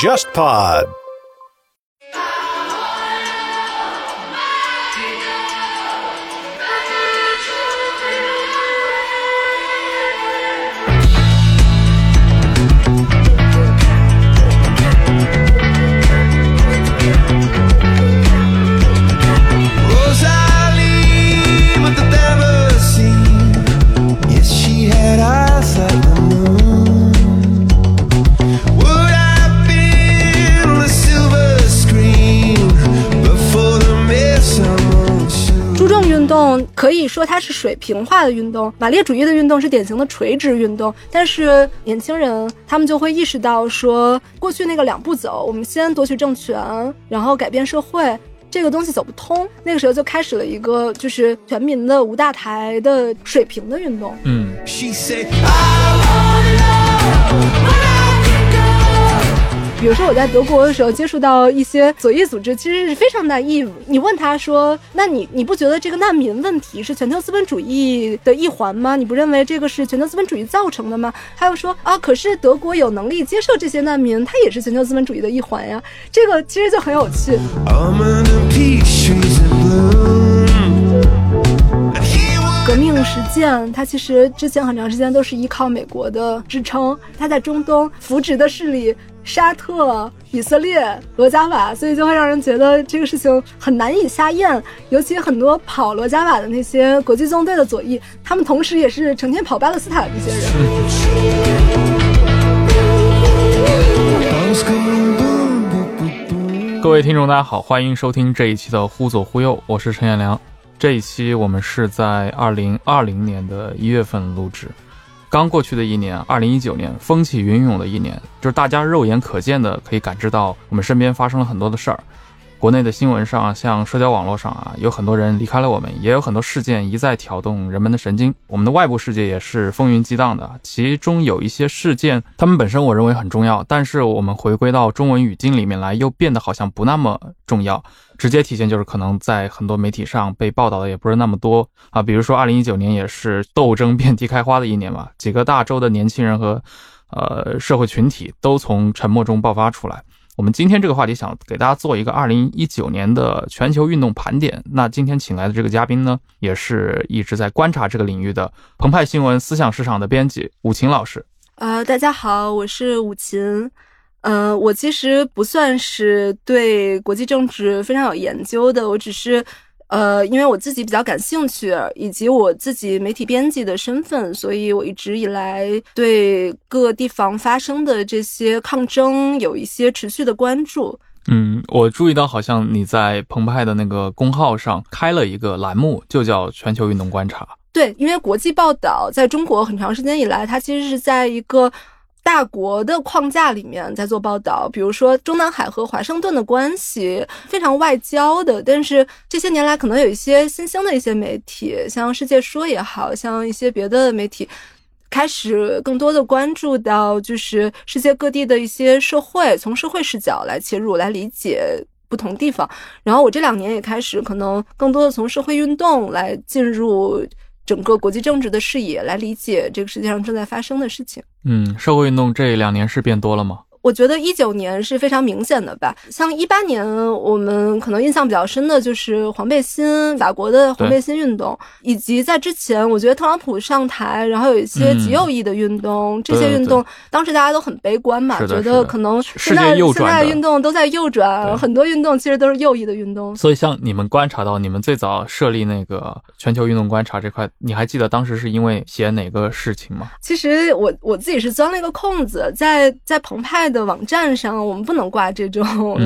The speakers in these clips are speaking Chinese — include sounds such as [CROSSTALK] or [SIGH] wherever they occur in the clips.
JustPod。可以说它是水平化的运动，马列主义的运动是典型的垂直运动。但是年轻人他们就会意识到说，过去那个两步走，我们先夺取政权，然后改变社会，这个东西走不通。那个时候就开始了一个就是全民的无大台的水平的运动。嗯，She said, I 比如说我在德国的时候接触到一些左翼组织，其实是非常 naive。你问他说：“那你你不觉得这个难民问题是全球资本主义的一环吗？你不认为这个是全球资本主义造成的吗？”他又说：“啊，可是德国有能力接受这些难民，它也是全球资本主义的一环呀。”这个其实就很有趣。革命实践，它其实之前很长时间都是依靠美国的支撑，它在中东扶植的势力沙特、以色列、罗加瓦，所以就会让人觉得这个事情很难以下咽。尤其很多跑罗加瓦的那些国际纵队的左翼，他们同时也是成天跑巴勒斯坦的这些人。各位听众，大家好，欢迎收听这一期的《忽左忽右》，我是陈彦良。这一期我们是在二零二零年的一月份录制，刚过去的一年，二零一九年风起云涌的一年，就是大家肉眼可见的可以感知到我们身边发生了很多的事儿。国内的新闻上，像社交网络上啊，有很多人离开了我们，也有很多事件一再挑动人们的神经。我们的外部世界也是风云激荡的，其中有一些事件，他们本身我认为很重要，但是我们回归到中文语境里面来，又变得好像不那么重要。直接体现就是可能在很多媒体上被报道的也不是那么多啊，比如说二零一九年也是斗争遍地开花的一年嘛，几个大洲的年轻人和呃社会群体都从沉默中爆发出来。我们今天这个话题想给大家做一个二零一九年的全球运动盘点。那今天请来的这个嘉宾呢，也是一直在观察这个领域的澎湃新闻思想市场的编辑武琴老师。呃，大家好，我是武琴。呃，我其实不算是对国际政治非常有研究的，我只是呃，因为我自己比较感兴趣，以及我自己媒体编辑的身份，所以我一直以来对各地方发生的这些抗争有一些持续的关注。嗯，我注意到好像你在澎湃的那个公号上开了一个栏目，就叫“全球运动观察对，因为国际报道在中国很长时间以来，它其实是在一个大国的框架里面在做报道。比如说中南海和华盛顿的关系非常外交的，但是这些年来可能有一些新兴的一些媒体，像世界说也好像一些别的媒体。开始更多的关注到，就是世界各地的一些社会，从社会视角来切入，来理解不同地方。然后我这两年也开始可能更多的从社会运动来进入整个国际政治的视野，来理解这个世界上正在发生的事情。”。嗯，社会运动这两年是变多了吗？我觉得一九年是非常明显的吧，像一八年我们可能印象比较深的就是黄背心，法国的黄背心运动，以及在之前，我觉得特朗普上台，然后有一些极右翼的运动，这些运动当时大家都很悲观嘛，觉得可能现在现在运动都在右转，很多运动其实都是右翼的运动。所以，像你们观察到，你们最早设立那个全球运动观察这块，你还记得当时是因为写哪个事情吗？其实我我自己是钻了一个空子，在在澎湃的网站上，我们不能挂这种，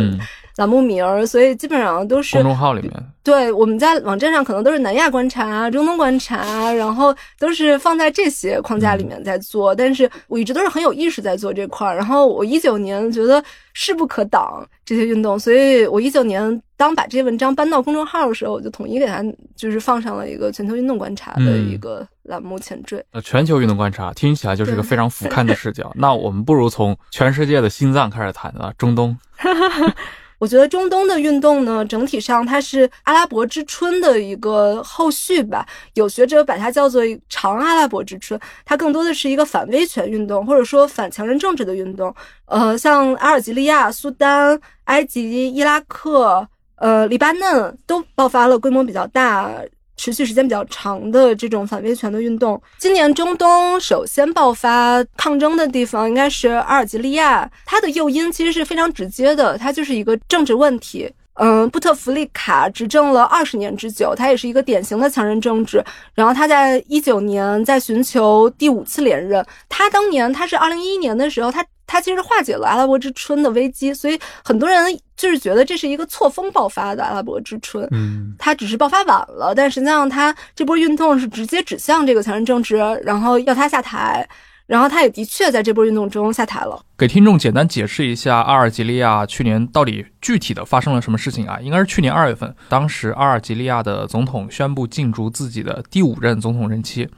栏目名儿，所以基本上都是公众号里面，对，我们在网站上可能都是南亚观察、中东观察，然后都是放在这些框架里面在做。但是我一直都是很有意识在做这块儿。然后我一九年觉得势不可挡这些运动，所以我一九年当把这些文章搬到公众号的时候，我就统一给它就是放上了一个全球运动观察的嗯一个栏目前缀。呃，全球运动观察听起来就是个非常俯瞰的视角。[LAUGHS] 那我们不如从全世界的心脏开始谈啊，中东。[LAUGHS] 我觉得中东的运动呢，整体上它是阿拉伯之春的一个后续吧。有学者把它叫做“长阿拉伯之春”，它更多的是一个反威权运动，或者说反强人政治的运动。呃，像阿尔及利亚、苏丹、埃及、伊拉克、呃，黎巴嫩都爆发了规模比较大。持续时间比较长的这种反威权的运动，今年中东首先爆发抗争的地方应该是阿尔及利亚，它的诱因其实是非常直接的，它就是一个政治问题。嗯，布特弗利卡执政了二十年之久，他也是一个典型的强人政治。然后他在一九年在寻求第五次连任，他当年他是二零一一年的时候，他他其实化解了阿拉伯之春的危机，所以很多人就是觉得这是一个错峰爆发的阿拉伯之春。嗯，他只是爆发晚了，但实际上它这波运动是直接指向这个强人政治，然后要他下台。然后他也的确在这波运动中下台了。给听众简单解释一下，阿尔及利亚去年到底具体的发生了什么事情啊？应该是去年二月份，当时阿尔及利亚的总统宣布竞逐自己的第五任总统任期，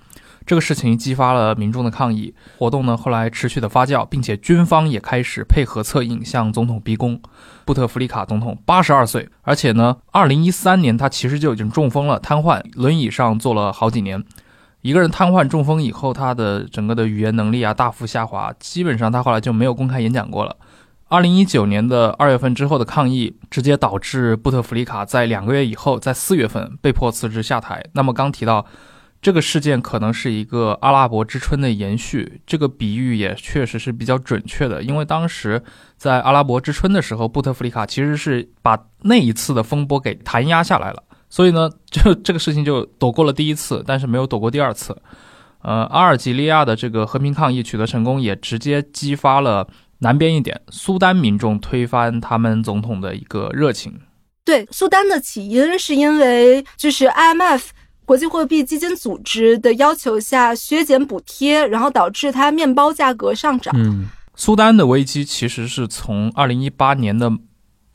这个事情激发了民众的抗议活动呢。后来持续的发酵，并且军方也开始配合策应，向总统逼宫。布特弗利卡总统八十二岁，而且呢，二零一三年他其实就已经中风了，瘫痪，轮椅上坐了好几年。一个人瘫痪中风以后，他的整个的语言能力啊大幅下滑，基本上他后来就没有公开演讲过了。二零一九年的二月份之后的抗议，直接导致布特弗利卡在两个月以后，在四月份被迫辞职下台。那么刚提到这个事件可能是一个阿拉伯之春的延续，这个比喻也确实是比较准确的，因为当时在阿拉伯之春的时候，布特弗利卡其实是把那一次的风波给弹压下来了。所以呢，就这个事情就躲过了第一次，但是没有躲过第二次。呃，阿尔及利亚的这个和平抗议取得成功，也直接激发了南边一点苏丹民众推翻他们总统的一个热情。对，苏丹的起因是因为就是 IMF 国际货币基金组织的要求下削减补贴，然后导致它面包价格上涨。嗯，苏丹的危机其实是从二零一八年的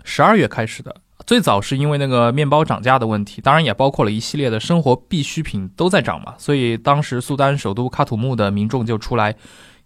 十二月开始的。最早是因为那个面包涨价的问题，当然也包括了一系列的生活必需品都在涨嘛，所以当时苏丹首都喀土穆的民众就出来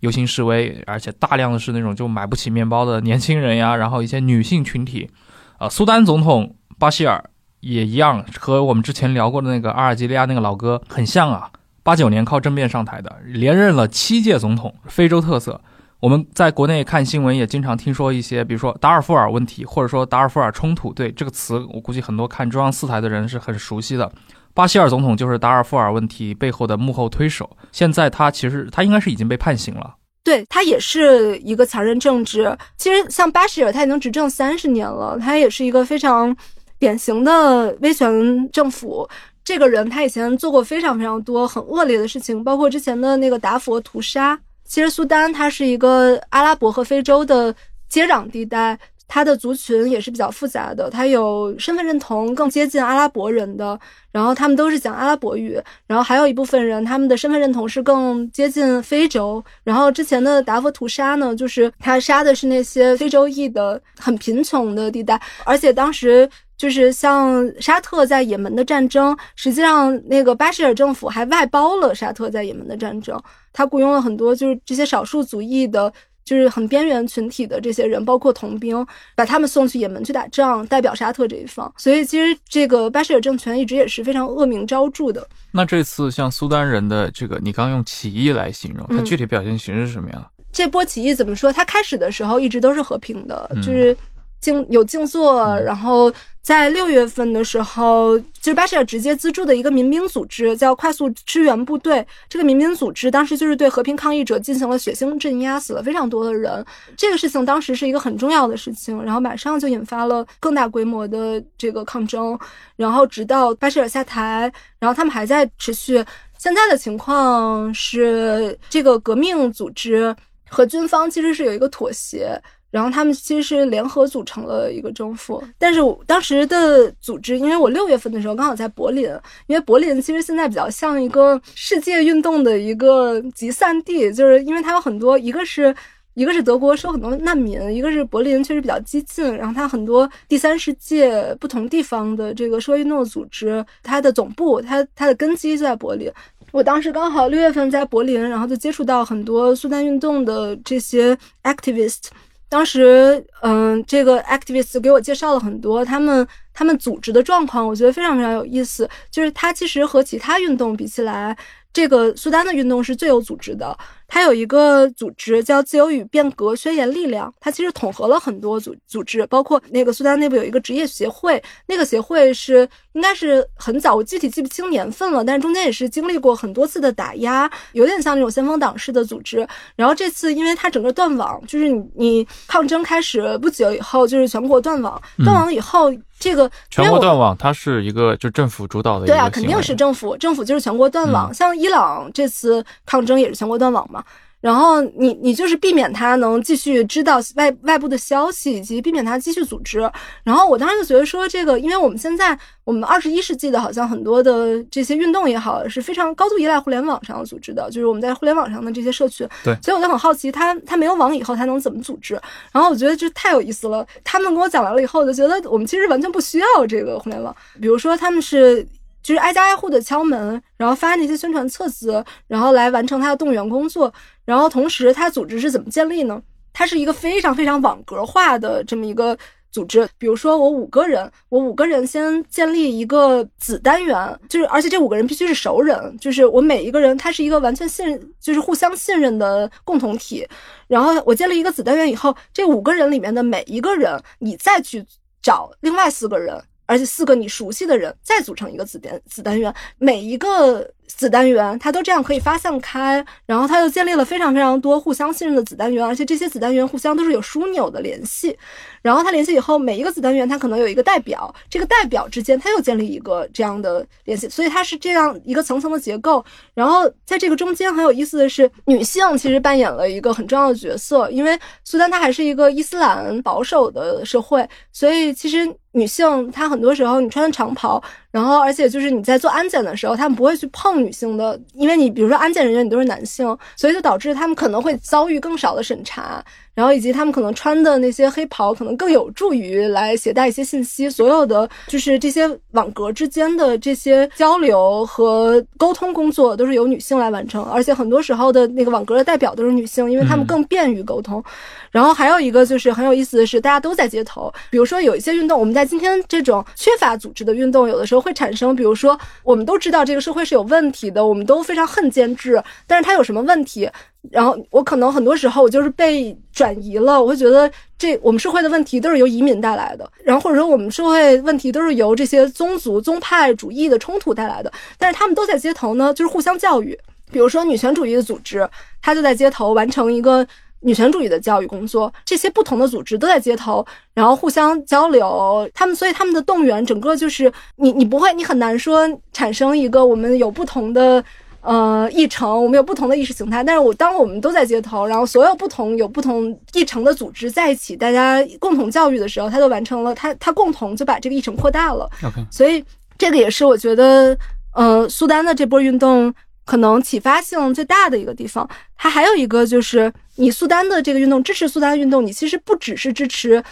游行示威，而且大量的是那种就买不起面包的年轻人呀，然后一些女性群体，呃，苏丹总统巴希尔也一样，和我们之前聊过的那个阿尔及利亚那个老哥很像啊，八九年靠政变上台的，连任了七届总统，非洲特色。我们在国内看新闻也经常听说一些，比如说达尔富尔问题，或者说达尔富尔冲突。对这个词，我估计很多看中央四台的人是很熟悉的。巴希尔总统就是达尔富尔问题背后的幕后推手。现在他其实他应该是已经被判刑了。对他也是一个强人政治。其实像巴希尔，他已经执政三十年了，他也是一个非常典型的威权政府。这个人他以前做过非常非常多很恶劣的事情，包括之前的那个达佛屠杀。其实苏丹它是一个阿拉伯和非洲的接壤地带，它的族群也是比较复杂的。它有身份认同更接近阿拉伯人的，然后他们都是讲阿拉伯语，然后还有一部分人他们的身份认同是更接近非洲。然后之前的达佛屠杀呢，就是他杀的是那些非洲裔的很贫穷的地带，而且当时。就是像沙特在也门的战争，实际上那个巴希尔政府还外包了沙特在也门的战争，他雇佣了很多就是这些少数族裔的，就是很边缘群体的这些人，包括童兵，把他们送去也门去打仗，代表沙特这一方。所以其实这个巴希尔政权一直也是非常恶名昭著的。那这次像苏丹人的这个，你刚用起义来形容，它具体表现形式是什么样？这波起义怎么说？它开始的时候一直都是和平的，就是静有静坐，然后。在六月份的时候，就是巴希尔直接资助的一个民兵组织，叫快速支援部队。这个民兵组织当时就是对和平抗议者进行了血腥镇压，死了非常多的人。这个事情当时是一个很重要的事情，然后马上就引发了更大规模的这个抗争。然后直到巴希尔下台，然后他们还在持续。现在的情况是，这个革命组织和军方其实是有一个妥协。然后他们其实是联合组成了一个政府，但是当时的组织，因为我六月份的时候刚好在柏林，因为柏林其实现在比较像一个世界运动的一个集散地，就是因为它有很多，一个是一个是德国收很多难民，一个是柏林确实比较激进，然后它很多第三世界不同地方的这个社会运动组织，它的总部，它它的根基就在柏林。我当时刚好六月份在柏林，然后就接触到很多苏丹运动的这些 activist。当时，嗯，这个 activist 给我介绍了很多他们他们组织的状况，我觉得非常非常有意思。就是它其实和其他运动比起来，这个苏丹的运动是最有组织的。它有一个组织叫自由与变革宣言力量，它其实统合了很多组组织，包括那个苏丹内部有一个职业协会，那个协会是应该是很早，我具体记不清年份了，但是中间也是经历过很多次的打压，有点像那种先锋党式的组织。然后这次因为它整个断网，就是你你抗争开始不久以后，就是全国断网，断网以后。这个全国断网，它是一个就政府主导的对啊，肯定是政府，政府就是全国断网。像伊朗这次抗争也是全国断网嘛。然后你你就是避免他能继续知道外外部的消息，以及避免他继续组织。然后我当时就觉得说，这个因为我们现在我们二十一世纪的，好像很多的这些运动也好，是非常高度依赖互联网上组织的，就是我们在互联网上的这些社群。对，所以我就很好奇，他他没有网以后，他能怎么组织？然后我觉得这太有意思了。他们跟我讲完了以后，我就觉得我们其实完全不需要这个互联网。比如说他们是。就是挨家挨户的敲门，然后发那些宣传册子，然后来完成他的动员工作。然后同时，他组织是怎么建立呢？它是一个非常非常网格化的这么一个组织。比如说，我五个人，我五个人先建立一个子单元，就是而且这五个人必须是熟人，就是我每一个人他是一个完全信，就是互相信任的共同体。然后我建立一个子单元以后，这五个人里面的每一个人，你再去找另外四个人。而且四个你熟悉的人再组成一个子单子单元，每一个。子单元它都这样可以发散开，然后它又建立了非常非常多互相信任的子单元，而且这些子单元互相都是有枢纽的联系。然后它联系以后，每一个子单元它可能有一个代表，这个代表之间它又建立一个这样的联系，所以它是这样一个层层的结构。然后在这个中间很有意思的是，女性其实扮演了一个很重要的角色，因为苏丹它还是一个伊斯兰保守的社会，所以其实女性她很多时候你穿长袍。然后，而且就是你在做安检的时候，他们不会去碰女性的，因为你比如说安检人员你都是男性，所以就导致他们可能会遭遇更少的审查。然后以及他们可能穿的那些黑袍，可能更有助于来携带一些信息。所有的就是这些网格之间的这些交流和沟通工作，都是由女性来完成。而且很多时候的那个网格的代表都是女性，因为她们更便于沟通。然后还有一个就是很有意思的是，大家都在街头。比如说有一些运动，我们在今天这种缺乏组织的运动，有的时候会产生，比如说我们都知道这个社会是有问题的，我们都非常恨监制，但是它有什么问题？然后我可能很多时候我就是被转移了，我会觉得这我们社会的问题都是由移民带来的，然后或者说我们社会问题都是由这些宗族宗派主义的冲突带来的。但是他们都在街头呢，就是互相教育。比如说女权主义的组织，他就在街头完成一个女权主义的教育工作。这些不同的组织都在街头，然后互相交流。他们所以他们的动员，整个就是你你不会，你很难说产生一个我们有不同的。呃，议程我们有不同的意识形态，但是我当我们都在街头，然后所有不同有不同议程的组织在一起，大家共同教育的时候，它就完成了，它它共同就把这个议程扩大了。OK，所以这个也是我觉得，呃，苏丹的这波运动可能启发性最大的一个地方。它还有一个就是，你苏丹的这个运动支持苏丹运动，你其实不只是支持。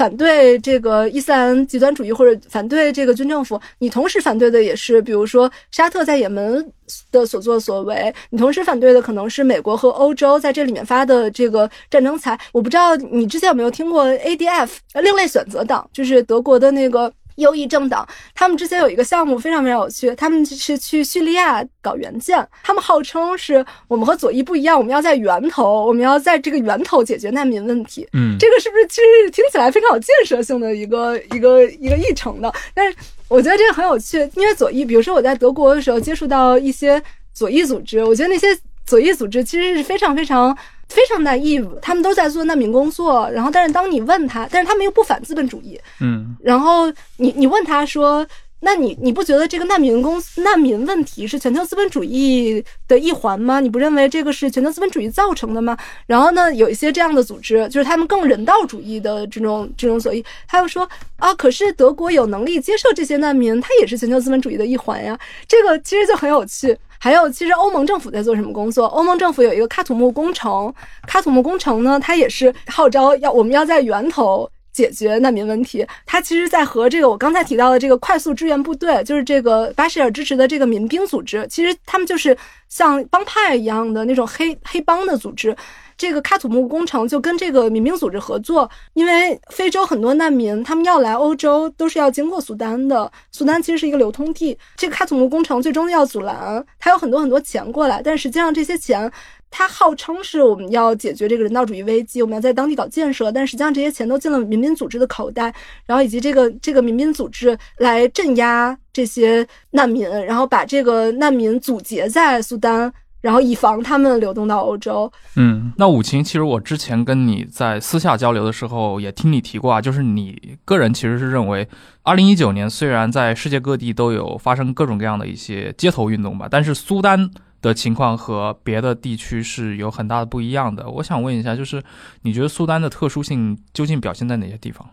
反对这个伊斯兰极端主义或者反对这个军政府，你同时反对的也是，比如说沙特在也门的所作所为，你同时反对的可能是美国和欧洲在这里面发的这个战争财。我不知道你之前有没有听过 ADF 另类选择党，就是德国的那个。右翼政党，他们之前有一个项目非常非常有趣，他们是去叙利亚搞援建，他们号称是我们和左翼不一样，我们要在源头，我们要在这个源头解决难民问题。嗯，这个是不是其实听起来非常有建设性的一个一个一个议程的？但是我觉得这个很有趣，因为左翼，比如说我在德国的时候接触到一些左翼组织，我觉得那些左翼组织其实是非常非常。非常 naive，他们都在做难民工作，然后但是当你问他，但是他们又不反资本主义，嗯，然后你你问他说，那你你不觉得这个难民公司难民问题是全球资本主义的一环吗？你不认为这个是全球资本主义造成的吗？然后呢，有一些这样的组织，就是他们更人道主义的这种这种左翼，他又说啊，可是德国有能力接受这些难民，他也是全球资本主义的一环呀，这个其实就很有趣。还有，其实欧盟政府在做什么工作？欧盟政府有一个喀土穆工程，喀土穆工程呢，它也是号召要我们要在源头解决难民问题。他其实，在和这个我刚才提到的这个快速支援部队，就是这个巴希尔支持的这个民兵组织，其实他们就是像帮派一样的那种黑黑帮的组织。这个喀土穆工程就跟这个民兵组织合作，因为非洲很多难民他们要来欧洲都是要经过苏丹的，苏丹其实是一个流通地。这个喀土穆工程最终要阻拦，他有很多很多钱过来，但实际上这些钱。它号称是我们要解决这个人道主义危机，我们要在当地搞建设，但实际上这些钱都进了民兵组织的口袋，然后以及这个这个民兵组织来镇压这些难民，然后把这个难民阻截在苏丹，然后以防他们流动到欧洲。嗯，那武琴，其实我之前跟你在私下交流的时候也听你提过啊，就是你个人其实是认为，二零一九年虽然在世界各地都有发生各种各样的一些街头运动吧，但是苏丹。的情况和别的地区是有很大的不一样的。我想问一下，就是你觉得苏丹的特殊性究竟表现在哪些地方？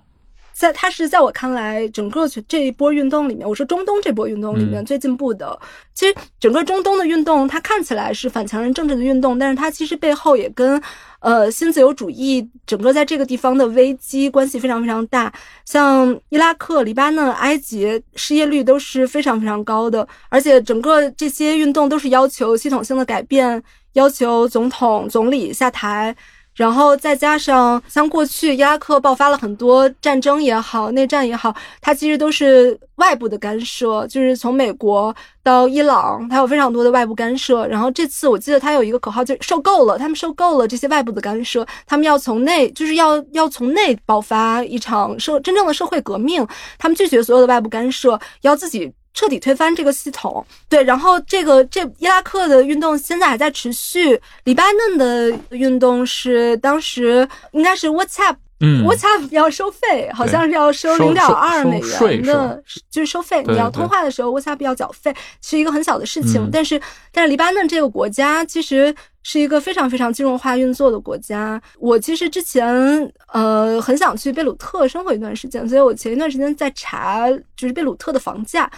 在它是在我看来，整个这一波运动里面，我说中东这波运动里面最进步的。其实整个中东的运动，它看起来是反强人政治的运动，但是它其实背后也跟。呃，新自由主义整个在这个地方的危机关系非常非常大，像伊拉克、黎巴嫩、埃及，失业率都是非常非常高的，而且整个这些运动都是要求系统性的改变，要求总统、总理下台。然后再加上像过去伊拉克爆发了很多战争也好，内战也好，它其实都是外部的干涉，就是从美国到伊朗，它有非常多的外部干涉。然后这次我记得它有一个口号，就受够了，他们受够了这些外部的干涉，他们要从内，就是要要从内爆发一场社真正的社会革命，他们拒绝所有的外部干涉，要自己。彻底推翻这个系统，对，然后这个这伊拉克的运动现在还在持续，黎巴嫩的运动是当时应该是 WhatsApp，嗯，WhatsApp 要收费，好像是要收零点二美元的，就是收费，你要通话的时候 WhatsApp 要缴费，是一个很小的事情，但是但是黎巴嫩这个国家其实是一个非常非常金融化运作的国家，我其实之前呃很想去贝鲁特生活一段时间，所以我前一段时间在查就是贝鲁特的房价。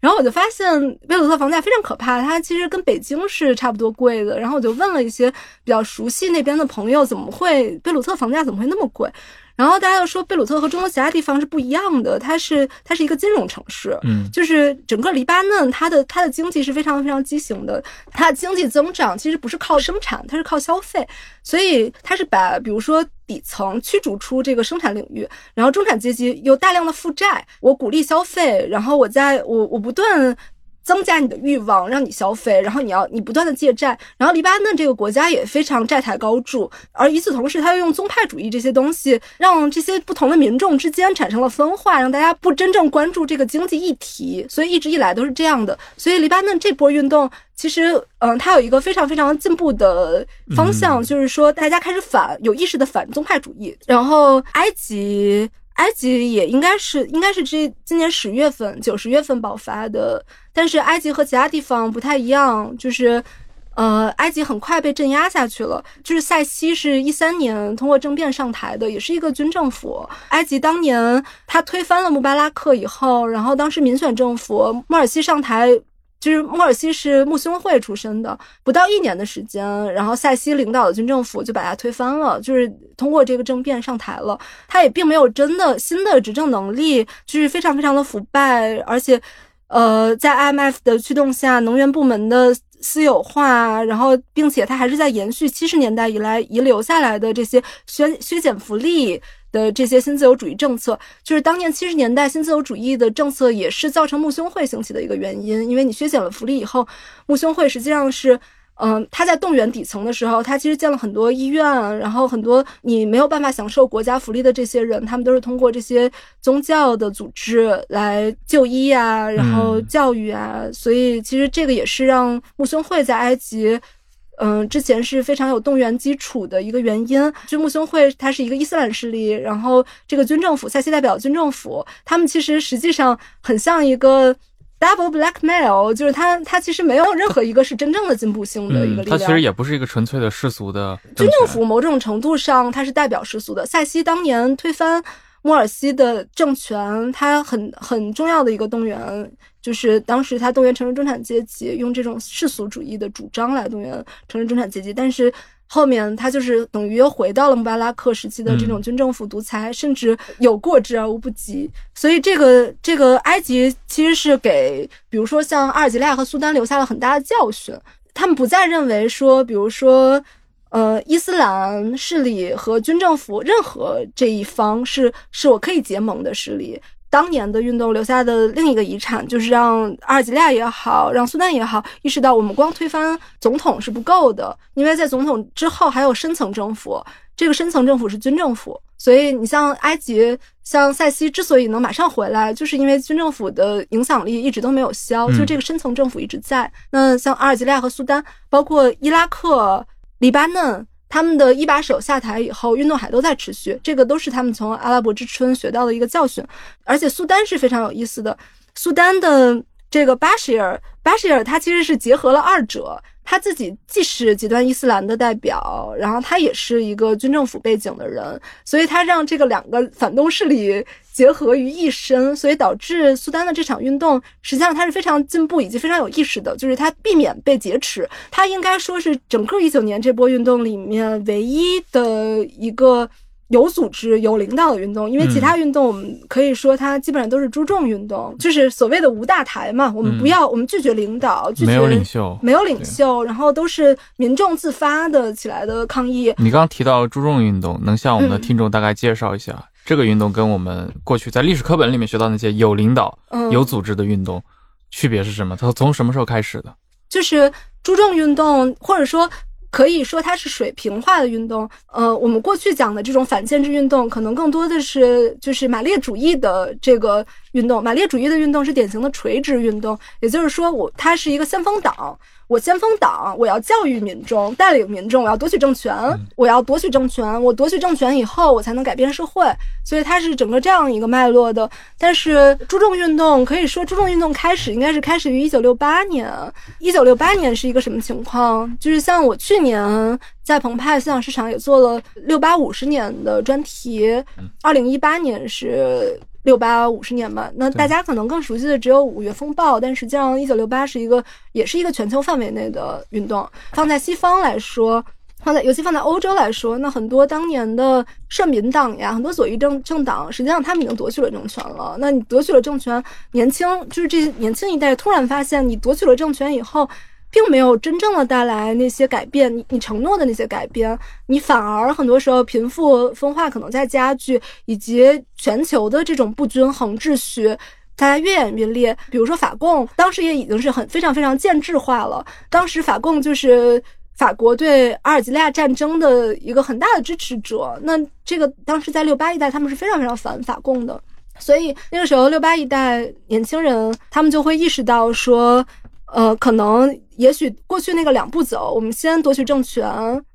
然后我就发现贝鲁特房价非常可怕，它其实跟北京是差不多贵的。然后我就问了一些比较熟悉那边的朋友，怎么会贝鲁特房价怎么会那么贵？然后大家又说贝鲁特和中国其他地方是不一样的，它是它是一个金融城市，嗯，就是整个黎巴嫩它的它的经济是非常非常畸形的，它的经济增长其实不是靠生产，它是靠消费，所以它是把比如说底层驱逐出这个生产领域，然后中产阶级有大量的负债，我鼓励消费，然后我在我我不断。增加你的欲望，让你消费，然后你要你不断的借债，然后黎巴嫩这个国家也非常债台高筑，而与此同时，他又用宗派主义这些东西，让这些不同的民众之间产生了分化，让大家不真正关注这个经济议题，所以一直以来都是这样的。所以黎巴嫩这波运动，其实嗯，它有一个非常非常进步的方向，就是说大家开始反有意识的反宗派主义，然后埃及。埃及也应该是应该是这今年十月份九十月份爆发的，但是埃及和其他地方不太一样，就是，呃，埃及很快被镇压下去了。就是塞西是一三年通过政变上台的，也是一个军政府。埃及当年他推翻了穆巴拉克以后，然后当时民选政府穆尔西上台。就是穆尔西是穆兄会出身的，不到一年的时间，然后塞西领导的军政府就把他推翻了，就是通过这个政变上台了。他也并没有真的新的执政能力，就是非常非常的腐败，而且，呃，在 IMF 的驱动下，能源部门的私有化，然后并且他还是在延续七十年代以来遗留下来的这些削削减福利。的这些新自由主义政策，就是当年七十年代新自由主义的政策，也是造成穆兄会兴起的一个原因。因为你削减了福利以后，穆兄会实际上是，嗯，他在动员底层的时候，他其实建了很多医院，然后很多你没有办法享受国家福利的这些人，他们都是通过这些宗教的组织来就医啊，然后教育啊，所以其实这个也是让穆兄会在埃及。嗯，之前是非常有动员基础的一个原因。就穆兄会，它是一个伊斯兰势力，然后这个军政府，塞西代表军政府，他们其实实际上很像一个 double blackmail，就是他他其实没有任何一个是真正的进步性的一个力量。他其实也不是一个纯粹的世俗的军政府，某种程度上它是代表世俗的。塞西当年推翻莫尔西的政权，他很很重要的一个动员。就是当时他动员城市中产阶级，用这种世俗主义的主张来动员城市中产阶级，但是后面他就是等于又回到了穆巴拉克时期的这种军政府独裁，甚至有过之而无不及。所以这个这个埃及其实是给，比如说像阿尔及利亚和苏丹留下了很大的教训，他们不再认为说，比如说。呃，伊斯兰势力和军政府任何这一方是是我可以结盟的势力。当年的运动留下的另一个遗产，就是让阿尔及利亚也好，让苏丹也好，意识到我们光推翻总统是不够的，因为在总统之后还有深层政府，这个深层政府是军政府。所以你像埃及、像塞西之所以能马上回来，就是因为军政府的影响力一直都没有消，就这个深层政府一直在。那像阿尔及利亚和苏丹，包括伊拉克、黎巴嫩。他们的一把手下台以后，运动还都在持续，这个都是他们从阿拉伯之春学到的一个教训。而且苏丹是非常有意思的，苏丹的这个巴什尔，巴什尔他其实是结合了二者，他自己既是极端伊斯兰的代表，然后他也是一个军政府背景的人，所以他让这个两个反动势力。结合于一身，所以导致苏丹的这场运动，实际上它是非常进步以及非常有意识的，就是它避免被劫持。它应该说是整个一九年这波运动里面唯一的一个有组织、有领导的运动，因为其他运动我们可以说它基本上都是注重运动，就是所谓的无大台嘛。我们不要，我们拒绝领导，拒绝没有领袖，没有领袖，然后都是民众自发的起来的抗议。你刚刚提到注重运动，能向我们的听众大概介绍一下？这个运动跟我们过去在历史课本里面学到那些有领导、有组织的运动区别是什么？它从什么时候开始的？就是注重运动，或者说可以说它是水平化的运动。呃，我们过去讲的这种反建制运动，可能更多的是就是马列主义的这个运动。马列主义的运动是典型的垂直运动，也就是说，我它是一个先锋党。我先锋党，我要教育民众，带领民众，我要夺取政权，我要夺取政权，我夺取政权以后，我才能改变社会。所以它是整个这样一个脉络的。但是注重运动可以说，注重运动开始应该是开始于一九六八年。一九六八年是一个什么情况？就是像我去年在澎湃思想市场也做了六八五十年的专题，二零一八年是。六八五十年嘛，那大家可能更熟悉的只有五月风暴，但实际上一九六八是一个，也是一个全球范围内的运动。放在西方来说，放在尤其放在欧洲来说，那很多当年的社民党呀，很多左翼政政党，实际上他们已经夺取了政权了。那你夺取了政权，年轻就是这些年轻一代突然发现，你夺取了政权以后。并没有真正的带来那些改变，你你承诺的那些改变，你反而很多时候贫富分化可能在加剧，以及全球的这种不均衡秩序，大家越演越烈。比如说法共，当时也已经是很非常非常建制化了。当时法共就是法国对阿尔及利亚战争的一个很大的支持者。那这个当时在六八一代，他们是非常非常反法共的，所以那个时候六八一代年轻人，他们就会意识到说。呃，可能也许过去那个两步走，我们先夺取政权，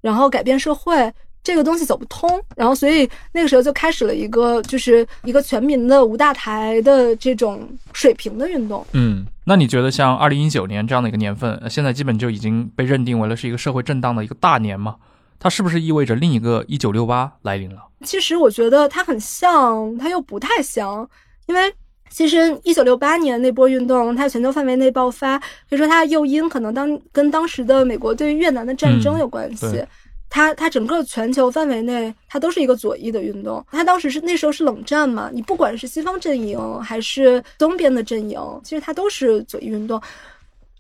然后改变社会，这个东西走不通。然后，所以那个时候就开始了一个，就是一个全民的无大台的这种水平的运动。嗯，那你觉得像二零一九年这样的一个年份，现在基本就已经被认定为了是一个社会震荡的一个大年吗？它是不是意味着另一个一九六八来临了？其实我觉得它很像，它又不太像，因为。其实，一九六八年那波运动，它全球范围内爆发，可以说它的诱因可能当跟当时的美国对越南的战争有关系。它它整个全球范围内，它都是一个左翼的运动。它当时是那时候是冷战嘛，你不管是西方阵营还是东边的阵营，其实它都是左翼运动。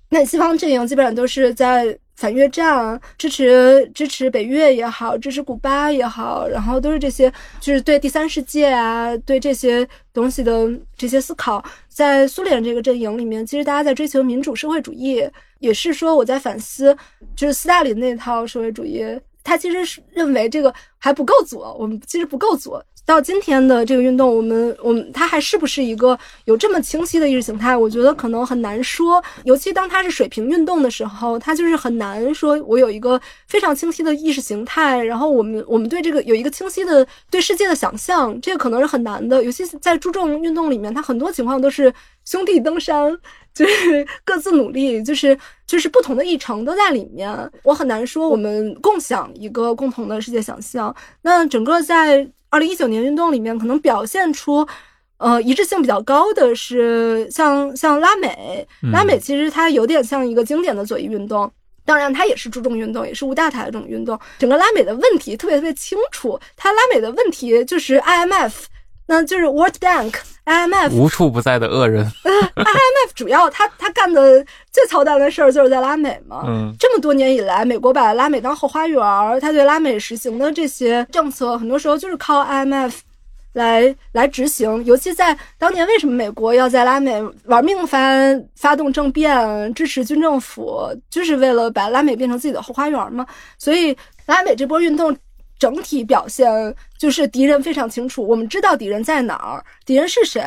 那西方阵营基本上都是在。反越战，支持支持北越也好，支持古巴也好，然后都是这些，就是对第三世界啊，对这些东西的这些思考。在苏联这个阵营里面，其实大家在追求民主社会主义，也是说我在反思，就是斯大林那套社会主义，他其实是认为这个还不够左，我们其实不够左。到今天的这个运动，我们我们它还是不是一个有这么清晰的意识形态？我觉得可能很难说。尤其当它是水平运动的时候，它就是很难说，我有一个非常清晰的意识形态，然后我们我们对这个有一个清晰的对世界的想象，这个可能是很难的。尤其在注重运动里面，它很多情况都是兄弟登山，就是 [LAUGHS] 各自努力，就是就是不同的议程都在里面。我很难说我们共享一个共同的世界想象。那整个在。二零一九年运动里面，可能表现出，呃，一致性比较高的是像像拉美，拉美其实它有点像一个经典的左翼运动，当然它也是注重运动，也是无大台的这种运动。整个拉美的问题特别特别清楚，它拉美的问题就是 IMF，那就是 World Bank。IMF 无处不在的恶人。[LAUGHS] IMF 主要他他干的最操蛋的事儿就是在拉美嘛。嗯这么多年以来，美国把拉美当后花园，他对拉美实行的这些政策，很多时候就是靠 IMF 来来执行。尤其在当年，为什么美国要在拉美玩命发发动政变，支持军政府，就是为了把拉美变成自己的后花园嘛？所以拉美这波运动。整体表现就是敌人非常清楚，我们知道敌人在哪儿，敌人是谁，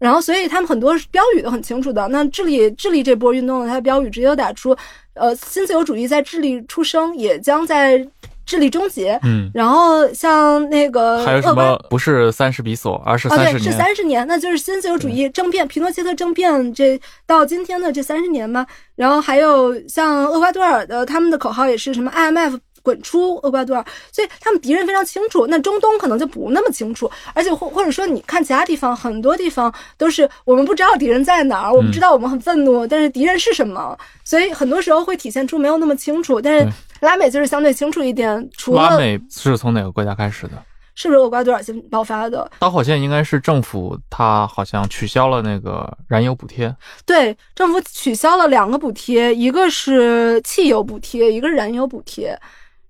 然后，所以他们很多标语都很清楚的。那智利智利这波运动呢，它的标语直接就打出，呃，新自由主义在智利出生，也将在智利终结。嗯，然后像那个还有什么不是三十比索，而是哦，对，是三十年？三十年，那就是新自由主义政变，皮诺切特政变这到今天的这三十年嘛。然后还有像厄瓜多尔的，他们的口号也是什么 IMF 滚出厄瓜多尔，所以他们敌人非常清楚。那中东可能就不那么清楚，而且或或者说你看其他地方，很多地方都是我们不知道敌人在哪儿，我们知道我们很愤怒，但是敌人是什么，所以很多时候会体现出没有那么清楚。但是拉美就是相对清楚一点，除了拉美是从哪个国家开始的？是不是厄瓜多尔先爆发的？导火线应该是政府，它好像取消了那个燃油补贴。对，政府取消了两个补贴，一个是汽油补贴，一个是燃油补贴。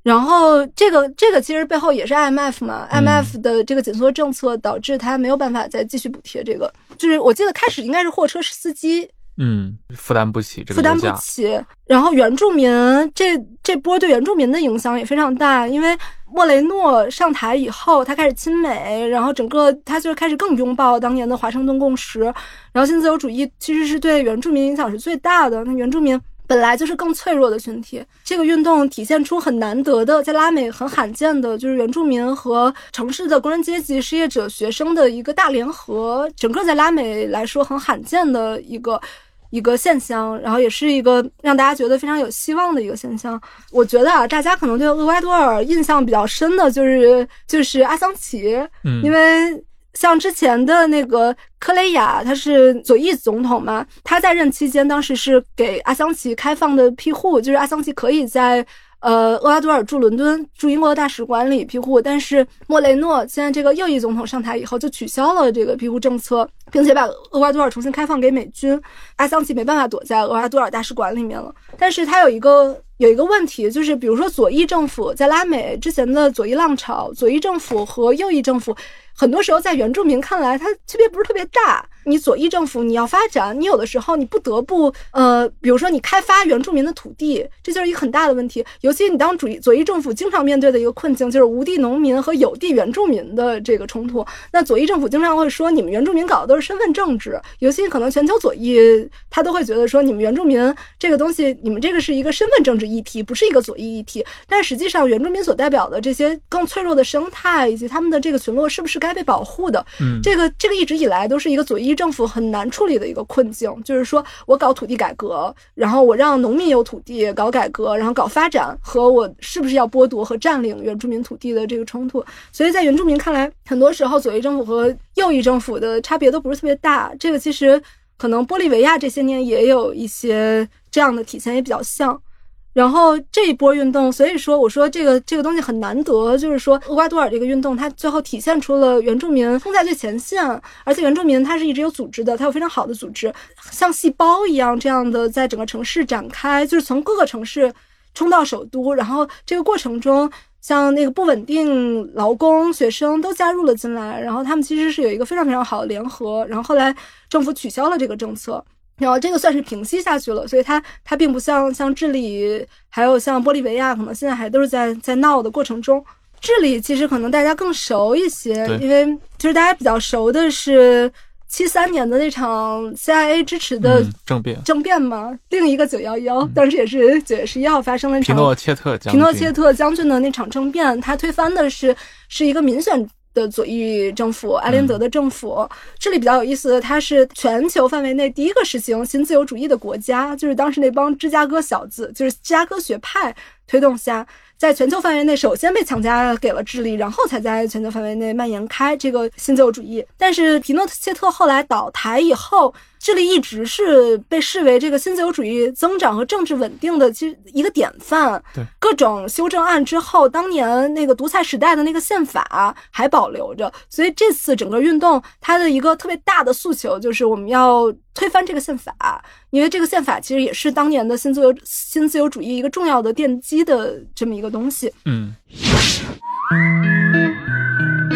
然后这个这个其实背后也是 IMF 嘛、嗯 i m f 的这个紧缩政策导致它没有办法再继续补贴这个。就是我记得开始应该是货车司机嗯，负担不起这个负担不。起，然后原住民这这波对原住民的影响也非常大，因为莫雷诺上台以后，他开始亲美，然后整个他就开始更拥抱当年的华盛顿共识，然后新自由主义其实是对原住民影响是最大的。那原住民本来就是更脆弱的群体，这个运动体现出很难得的，在拉美很罕见的，就是原住民和城市的工人阶级、失业者、学生的一个大联合，整个在拉美来说很罕见的一个。一个现象，然后也是一个让大家觉得非常有希望的一个现象。我觉得啊，大家可能对厄瓜多尔印象比较深的就是就是阿桑奇，嗯，因为像之前的那个科雷亚，他是左翼总统嘛，他在任期间当时是给阿桑奇开放的庇护，就是阿桑奇可以在。呃，厄瓜多尔驻伦敦驻英国大使馆里庇护，但是莫雷诺现在这个右翼总统上台以后就取消了这个庇护政策，并且把厄瓜多尔重新开放给美军。阿桑奇没办法躲在厄瓜多尔大使馆里面了，但是他有一个有一个问题，就是比如说左翼政府在拉美之前的左翼浪潮，左翼政府和右翼政府。很多时候，在原住民看来，它区别不是特别大。你左翼政府你要发展，你有的时候你不得不呃，比如说你开发原住民的土地，这就是一个很大的问题。尤其你当主义左翼政府经常面对的一个困境，就是无地农民和有地原住民的这个冲突。那左翼政府经常会说，你们原住民搞的都是身份政治，尤其可能全球左翼他都会觉得说，你们原住民这个东西，你们这个是一个身份政治议题，不是一个左翼议题。但实际上，原住民所代表的这些更脆弱的生态以及他们的这个群落，是不是该被保护的？嗯，这个这个一直以来都是一个左翼政府很难处理的一个困境，就是说我搞土地改革，然后我让农民有土地搞改革，然后搞发展，和我是不是要剥夺和占领原住民土地的这个冲突。所以在原住民看来，很多时候左翼政府和右翼政府的差别都不是特别大。这个其实可能玻利维亚这些年也有一些这样的体现，也比较像。然后这一波运动，所以说我说这个这个东西很难得，就是说厄瓜多尔这个运动，它最后体现出了原住民冲在最前线，而且原住民它是一直有组织的，它有非常好的组织，像细胞一样这样的在整个城市展开，就是从各个城市冲到首都，然后这个过程中，像那个不稳定劳工、学生都加入了进来，然后他们其实是有一个非常非常好的联合，然后后来政府取消了这个政策。然后这个算是平息下去了，所以它它并不像像智利，还有像玻利维亚，可能现在还都是在在闹的过程中。智利其实可能大家更熟一些，因为就是大家比较熟的是七三年的那场 CIA 支持的嗯政变，政变嘛，另一个九幺幺，当时也是九月十一号发生了一场皮诺切特将军，皮诺切特将军的那场政变，他推翻的是是一个民选的左翼政府，艾林德的政府。这里比较有意思的，它是全球范围内第一个实行新自由主义的国家，就是当时那帮芝加哥小子，就是芝加哥学派推动下。在全球范围内，首先被强加给了智利，然后才在全球范围内蔓延开这个新自由主义。但是皮诺切特后来倒台以后，智利一直是被视为这个新自由主义增长和政治稳定的其实一个典范。对各种修正案之后，当年那个独裁时代的那个宪法还保留着，所以这次整个运动它的一个特别大的诉求就是我们要推翻这个宪法，因为这个宪法其实也是当年的新自由新自由主义一个重要的奠基的这么一个东西。嗯，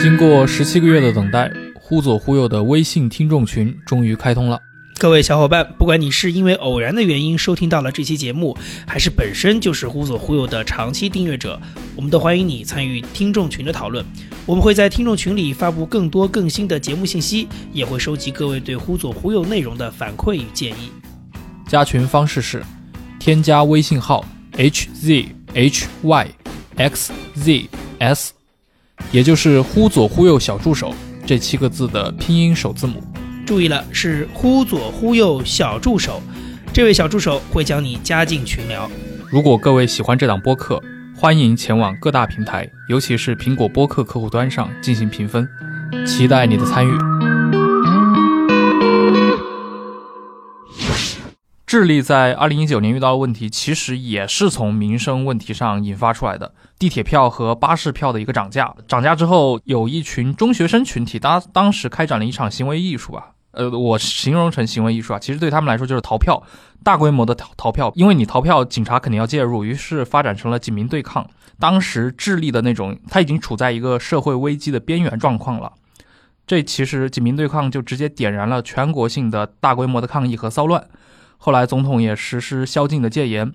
经过十七个月的等待，忽左忽右的微信听众群终于开通了。各位小伙伴，不管你是因为偶然的原因收听到了这期节目，还是本身就是忽左忽右的长期订阅者，我们都欢迎你参与听众群的讨论。我们会在听众群里发布更多更新的节目信息，也会收集各位对忽左忽右内容的反馈与建议。加群方式是添加微信号 h z h y x z s，也就是忽左忽右小助手这七个字的拼音首字母。注意了，是忽左忽右小助手，这位小助手会将你加进群聊。如果各位喜欢这档播客，欢迎前往各大平台，尤其是苹果播客客户端上进行评分，期待你的参与。智利在二零一九年遇到的问题，其实也是从民生问题上引发出来的。地铁票和巴士票的一个涨价，涨价之后，有一群中学生群体，当当时开展了一场行为艺术吧。呃，我形容成行为艺术啊，其实对他们来说就是逃票，大规模的逃逃票，因为你逃票，警察肯定要介入，于是发展成了警民对抗。当时智利的那种，他已经处在一个社会危机的边缘状况了。这其实警民对抗就直接点燃了全国性的大规模的抗议和骚乱。后来总统也实施宵禁的戒严。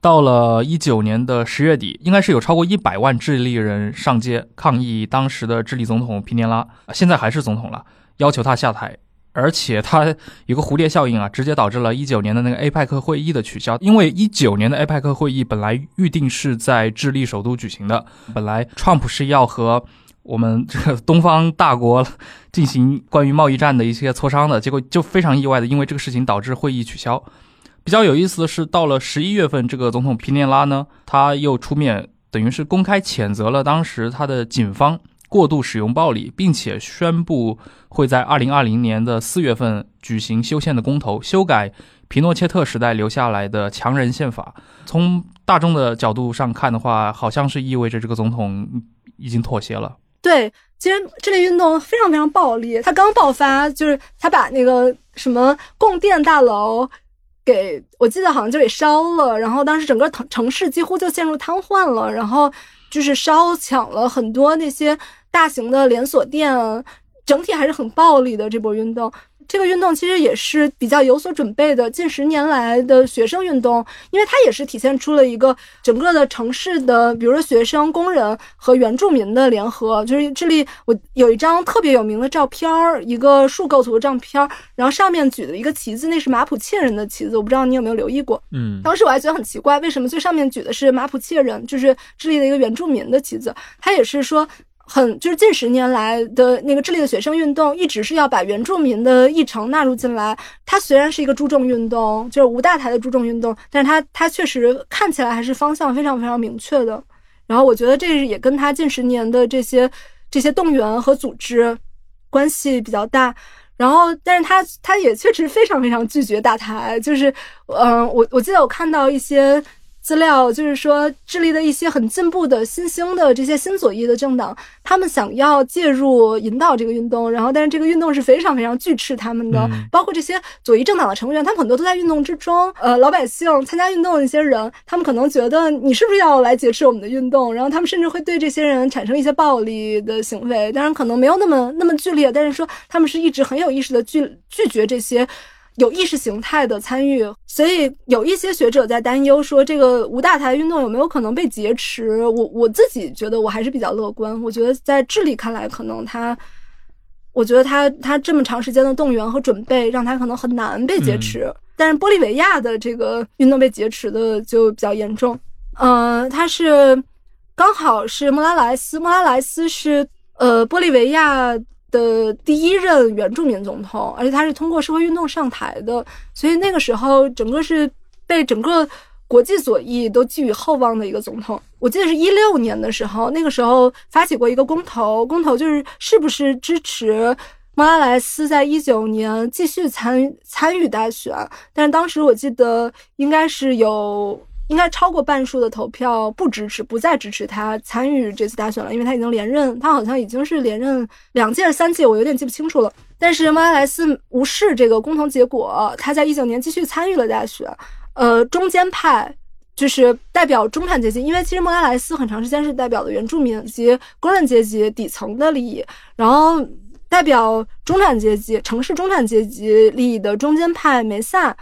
到了一九年的十月底，应该是有超过一百万智利人上街抗议当时的智利总统皮涅拉，现在还是总统了，要求他下台。而且它有个蝴蝶效应啊，直接导致了一九年的那个 APEC 会议的取消。因为一九年的 APEC 会议本来预定是在智利首都举行的，本来 Trump 是要和我们这个东方大国进行关于贸易战的一些磋商的，结果就非常意外的，因为这个事情导致会议取消。比较有意思的是，到了十一月份，这个总统皮涅拉呢，他又出面，等于是公开谴责了当时他的警方。过度使用暴力，并且宣布会在二零二零年的四月份举行修宪的公投，修改皮诺切特时代留下来的强人宪法。从大众的角度上看的话，好像是意味着这个总统已经妥协了。对，其实这类运动非常非常暴力。他刚爆发，就是他把那个什么供电大楼给，我记得好像就给烧了，然后当时整个城城市几乎就陷入瘫痪了，然后就是烧抢了很多那些。大型的连锁店，整体还是很暴力的这波运动。这个运动其实也是比较有所准备的，近十年来的学生运动，因为它也是体现出了一个整个的城市的，比如说学生、工人和原住民的联合。就是智利，我有一张特别有名的照片儿，一个树构图的照片儿，然后上面举的一个旗子，那是马普切人的旗子，我不知道你有没有留意过。嗯，当时我还觉得很奇怪，为什么最上面举的是马普切人，就是智利的一个原住民的旗子？他也是说。很就是近十年来的那个智利的学生运动，一直是要把原住民的议程纳入进来。它虽然是一个注重运动，就是无大台的注重运动，但是它它确实看起来还是方向非常非常明确的。然后我觉得这也跟他近十年的这些这些动员和组织关系比较大。然后，但是他他也确实非常非常拒绝大台，就是嗯，我我记得我看到一些。资料就是说，智利的一些很进步的新兴的这些新左翼的政党，他们想要介入引导这个运动，然后但是这个运动是非常非常拒斥他们的，包括这些左翼政党的成员，他们很多都在运动之中。呃，老百姓参加运动的一些人，他们可能觉得你是不是要来劫持我们的运动，然后他们甚至会对这些人产生一些暴力的行为，当然可能没有那么那么剧烈，但是说他们是一直很有意识的拒拒绝这些。有意识形态的参与，所以有一些学者在担忧说，这个无大台运动有没有可能被劫持？我我自己觉得我还是比较乐观。我觉得在智利看来，可能他，我觉得他他这么长时间的动员和准备，让他可能很难被劫持。但是玻利维亚的这个运动被劫持的就比较严重。嗯，他是刚好是莫拉莱斯，莫拉莱斯是呃玻利维亚。的第一任原住民总统，而且他是通过社会运动上台的，所以那个时候整个是被整个国际左翼都寄予厚望的一个总统。我记得是一六年的时候，那个时候发起过一个公投，公投就是是不是支持莫拉莱斯在一九年继续参参与大选，但是当时我记得应该是有应该超过半数的投票不支持，不再支持他参与这次大选了，因为他已经连任，他好像已经是连任两届、三届，我有点记不清楚了。但是莫拉莱斯无视这个公投结果，他在一九年继续参与了大选。呃，中间派就是代表中产阶级，因为其实莫拉莱斯很长时间是代表的原住民及工人阶级底层的利益，然后代表中产阶级、城市中产阶级利益的中间派梅萨，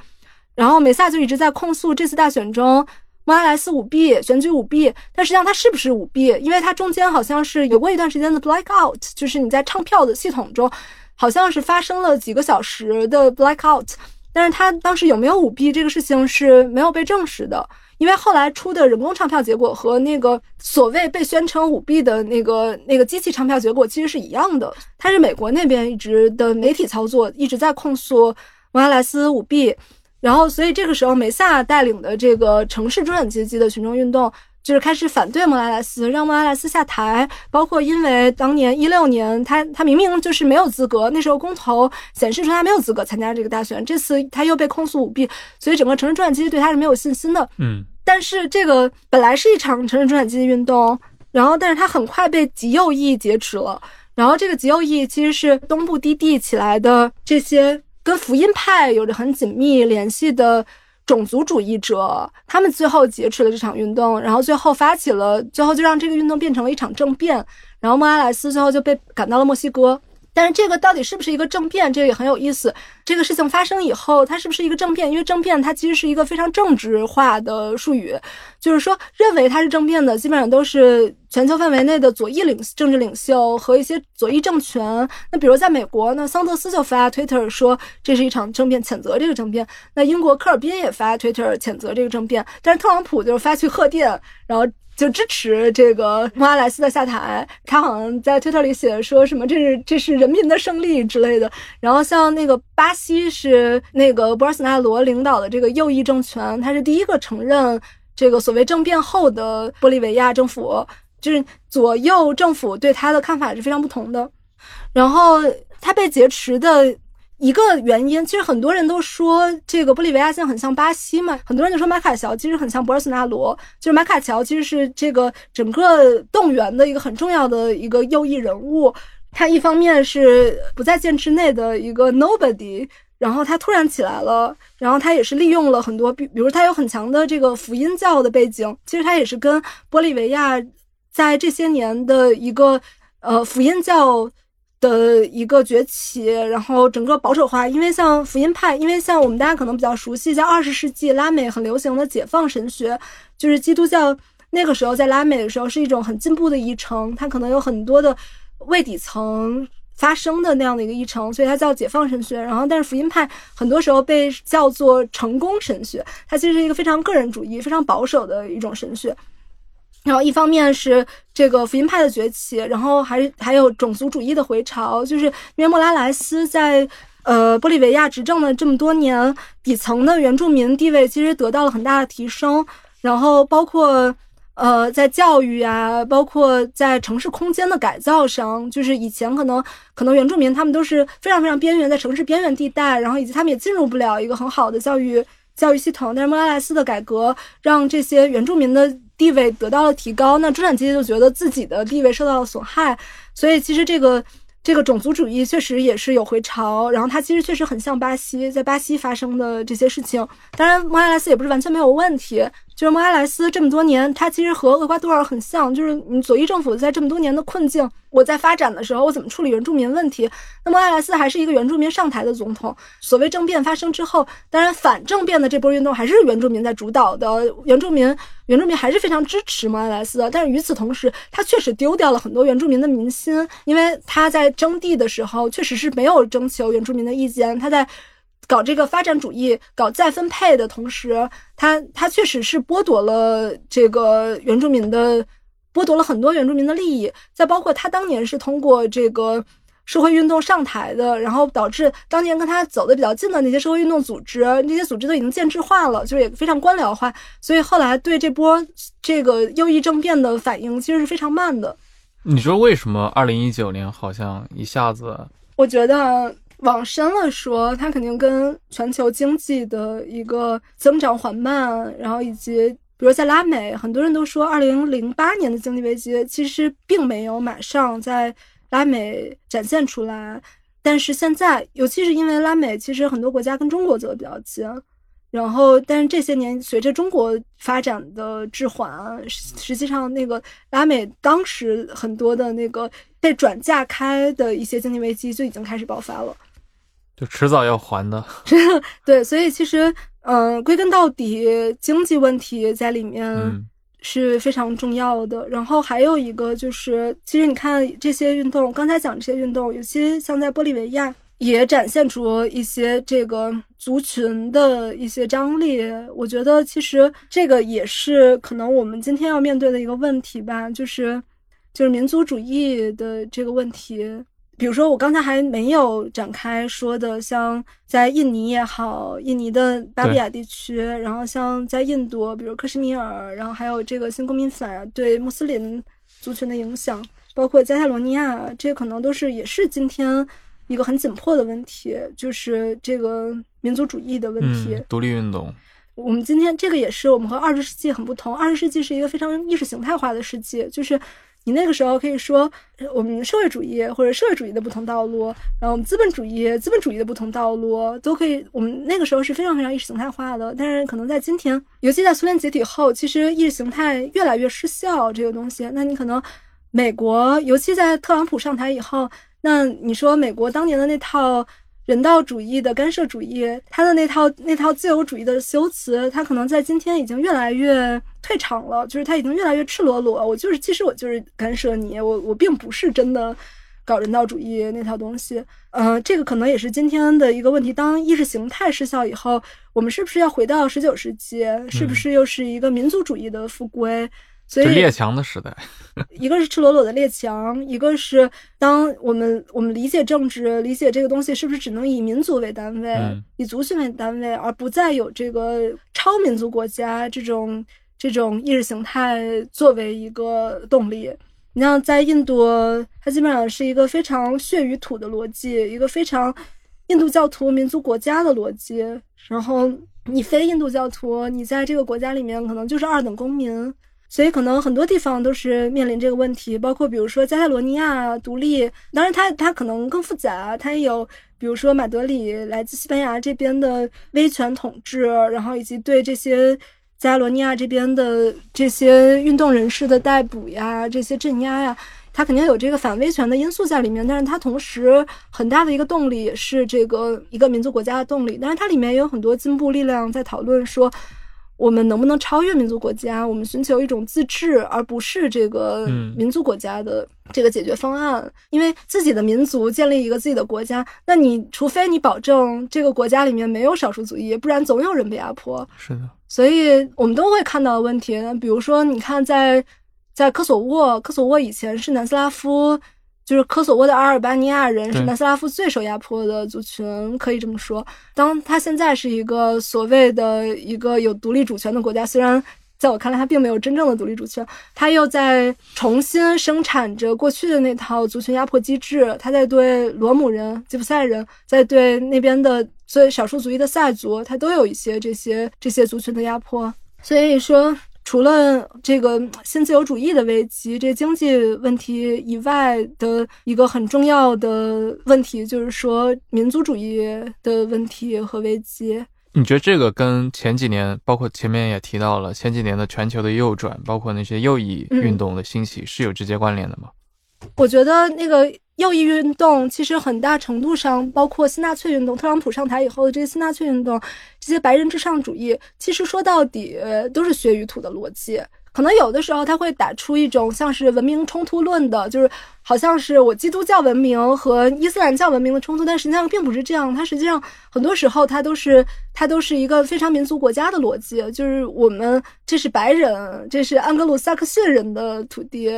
然后梅萨就一直在控诉这次大选中莫拉莱斯舞弊、选举舞弊，但实际上他是不是舞弊？因为他中间好像是有过一段时间的 blackout，就是你在唱票的系统中好像是发生了几个小时的 blackout。但是他当时有没有舞弊这个事情是没有被证实的，因为后来出的人工唱票结果和那个所谓被宣称舞弊的那个那个机器唱票结果其实是一样的。他是美国那边一直的媒体操作，一直在控诉莫拉莱斯舞弊，然后所以这个时候梅萨带领的这个城市中产阶级的群众运动。就是开始反对莫拉莱斯，让莫拉莱斯下台。包括因为当年一六年，他他明明就是没有资格，那时候公投显示出他没有资格参加这个大选。这次他又被控诉舞弊，所以整个城市中产阶级对他是没有信心的。嗯，但是这个本来是一场城市中产阶级运动，然后但是他很快被极右翼劫持了。然后这个极右翼其实是东部低地起来的这些跟福音派有着很紧密联系的。种族主义者，他们最后劫持了这场运动，然后最后发起了，最后就让这个运动变成了一场政变，然后莫阿莱斯最后就被赶到了墨西哥。但是这个到底是不是一个政变，这个也很有意思。这个事情发生以后，它是不是一个政变？因为政变它其实是一个非常政治化的术语，就是说认为它是政变的，基本上都是全球范围内的左翼领政治领袖和一些左翼政权。那比如在美国，那桑德斯就发 Twitter 说这是一场政变，谴责这个政变。那英国科尔宾也发 Twitter 谴责这个政变，但是特朗普就是发去贺电，然后。就支持这个莫阿莱斯的下台，他好像在推特里写说什么这是这是人民的胜利之类的。然后像那个巴西是那个博尔索纳罗领导的这个右翼政权，他是第一个承认这个所谓政变后的玻利维亚政府，就是左右政府对他的看法是非常不同的。然后他被劫持的。一个原因，其实很多人都说这个玻利维亚现在很像巴西嘛，很多人就说马卡乔其实很像博尔索纳罗，就是马卡乔其实是这个整个动员的一个很重要的一个右翼人物。他一方面是不在建制内的一个 nobody，然后他突然起来了，然后他也是利用了很多，比比如他有很强的这个福音教的背景，其实他也是跟玻利维亚在这些年的一个呃福音教。的一个崛起，然后整个保守化，因为像福音派，因为像我们大家可能比较熟悉，在二十世纪拉美很流行的解放神学，就是基督教那个时候在拉美的时候是一种很进步的议程，它可能有很多的为底层发声的那样的一个议程，所以它叫解放神学。然后，但是福音派很多时候被叫做成功神学，它其实是一个非常个人主义、非常保守的一种神学。然后一方面是这个福音派的崛起，然后还还有种族主义的回潮，就是因为莫拉莱斯在呃玻利维亚执政了这么多年，底层的原住民地位其实得到了很大的提升，然后包括呃在教育啊，包括在城市空间的改造上，就是以前可能可能原住民他们都是非常非常边缘，在城市边缘地带，然后以及他们也进入不了一个很好的教育教育系统，但是莫拉莱斯的改革让这些原住民的。地位得到了提高，那中产阶级就觉得自己的地位受到了损害，所以其实这个这个种族主义确实也是有回潮，然后它其实确实很像巴西，在巴西发生的这些事情。当然，莫拉莱斯也不是完全没有问题。就是莫阿莱斯这么多年，他其实和厄瓜多尔很像，就是你左翼政府在这么多年的困境，我在发展的时候，我怎么处理原住民问题？那莫阿莱斯还是一个原住民上台的总统。所谓政变发生之后，当然反政变的这波运动还是原住民在主导的，原住民原住民还是非常支持莫阿莱斯的。但是与此同时，他确实丢掉了很多原住民的民心，因为他在征地的时候确实是没有征求原住民的意见，他在。搞这个发展主义、搞再分配的同时，他他确实是剥夺了这个原住民的，剥夺了很多原住民的利益。再包括他当年是通过这个社会运动上台的，然后导致当年跟他走的比较近的那些社会运动组织，那些组织都已经建制化了，就是也非常官僚化。所以后来对这波这个右翼政变的反应其实是非常慢的。你说为什么二零一九年好像一下子？我觉得往深了说，它肯定跟全球经济的一个增长缓慢，然后以及比如在拉美，很多人都说，二零零八年的经济危机其实并没有马上在拉美展现出来，但是现在，尤其是因为拉美其实很多国家跟中国走的比较近。然后，但是这些年随着中国发展的滞缓，实实际上那个拉美当时很多的那个被转嫁开的一些经济危机就已经开始爆发了。就迟早要还的。[LAUGHS] 对，所以其实，嗯、归根到底，经济问题在里面嗯是非常重要的。然后还有一个就是，其实你看这些运动，刚才讲这些运动，尤其像在玻利维亚，也展现出一些这个族群的一些张力。我觉得其实这个也是可能我们今天要面对的一个问题吧，就是就是民族主义的这个问题。比如说，我刚才还没有展开说的，像在印尼也好，印尼的巴布亚地区，然后像在印度，比如克什米尔，然后还有这个新公民法对穆斯林族群的影响，包括加泰罗尼亚，这可能都是也是今天一个很紧迫的问题，就是这个民族主义的问题。嗯，独立运动，我们今天这个也是我们和二十世纪很不同。二十世纪是一个非常意识形态化的世纪，就是你那个时候可以说我们社会主义或者社会主义的不同道路，然后我们资本主义资本主义的不同道路都可以。我们那个时候是非常非常意识形态化的，但是可能在今天，尤其在苏联解体后，其实意识形态越来越失效这个东西。那你可能美国，尤其在特朗普上台以后，那你说美国当年的那套人道主义的干涉主义，他的那套那套自由主义的修辞，他可能在今天已经越来越退场了，就是他已经越来越赤裸裸。我就是，其实我就是干涉你，我我并不是真的搞人道主义那套东西。呃，这个可能也是今天的一个问题。当意识形态失效以后，我们是不是要回到十九世纪？是不是又是一个民族主义的复归？所以列强的时代。[LAUGHS] 一个是赤裸裸的列强，一个是当我们我们理解政治、理解这个东西，是不是只能以民族为单位，嗯以族群为单位，而不再有这个超民族国家这种这种意识形态作为一个动力？你像在印度，它基本上是一个非常血与土的逻辑，一个非常印度教徒民族国家的逻辑。然后你非印度教徒，你在这个国家里面可能就是二等公民。所以可能很多地方都是面临这个问题，包括比如说加泰罗尼亚独立，当然它它可能更复杂，它也有比如说马德里来自西班牙这边的威权统治，然后以及对这些加泰罗尼亚这边的这些运动人士的逮捕呀、这些镇压呀，它肯定有这个反威权的因素在里面，但是它同时很大的一个动力也是这个一个民族国家的动力，但是它里面也有很多进步力量在讨论说。我们能不能超越民族国家？我们寻求一种自治，而不是这个嗯民族国家的这个解决方案。因为自己的民族建立一个自己的国家，那你除非你保证这个国家里面没有少数族裔，不然总有人被压迫。是的，所以我们都会看到问题。比如说，你看在在科索沃，科索沃以前是南斯拉夫，就是科索沃的阿尔巴尼亚人是南斯拉夫最受压迫的族群，可以这么说。当他现在是一个所谓的一个有独立主权的国家，虽然。在我看来，他并没有真正的独立主权，他又在重新生产着过去的那套族群压迫机制。他在对罗姆人、吉普赛人，在对那边的所有少数族裔的塞族，他都有一些这些这些族群的压迫。所以说，除了这个新自由主义的危机、这经济问题以外的一个很重要的问题，就是说民族主义的问题和危机。你觉得这个跟前几年，包括前面也提到了前几年的全球的右转，包括那些右翼运动的兴起，是有直接关联的吗？我觉得那个右翼运动其实很大程度上，包括新纳粹运动，特朗普上台以后的这些新纳粹运动，这些白人至上主义，其实说到底都是血与土的逻辑。可能有的时候他会打出一种像是文明冲突论的，就是好像是我基督教文明和伊斯兰教文明的冲突，但实际上并不是这样。它实际上很多时候它都是它都是一个非常民族国家的逻辑，就是我们这是白人，这是安格鲁萨克逊人的土地，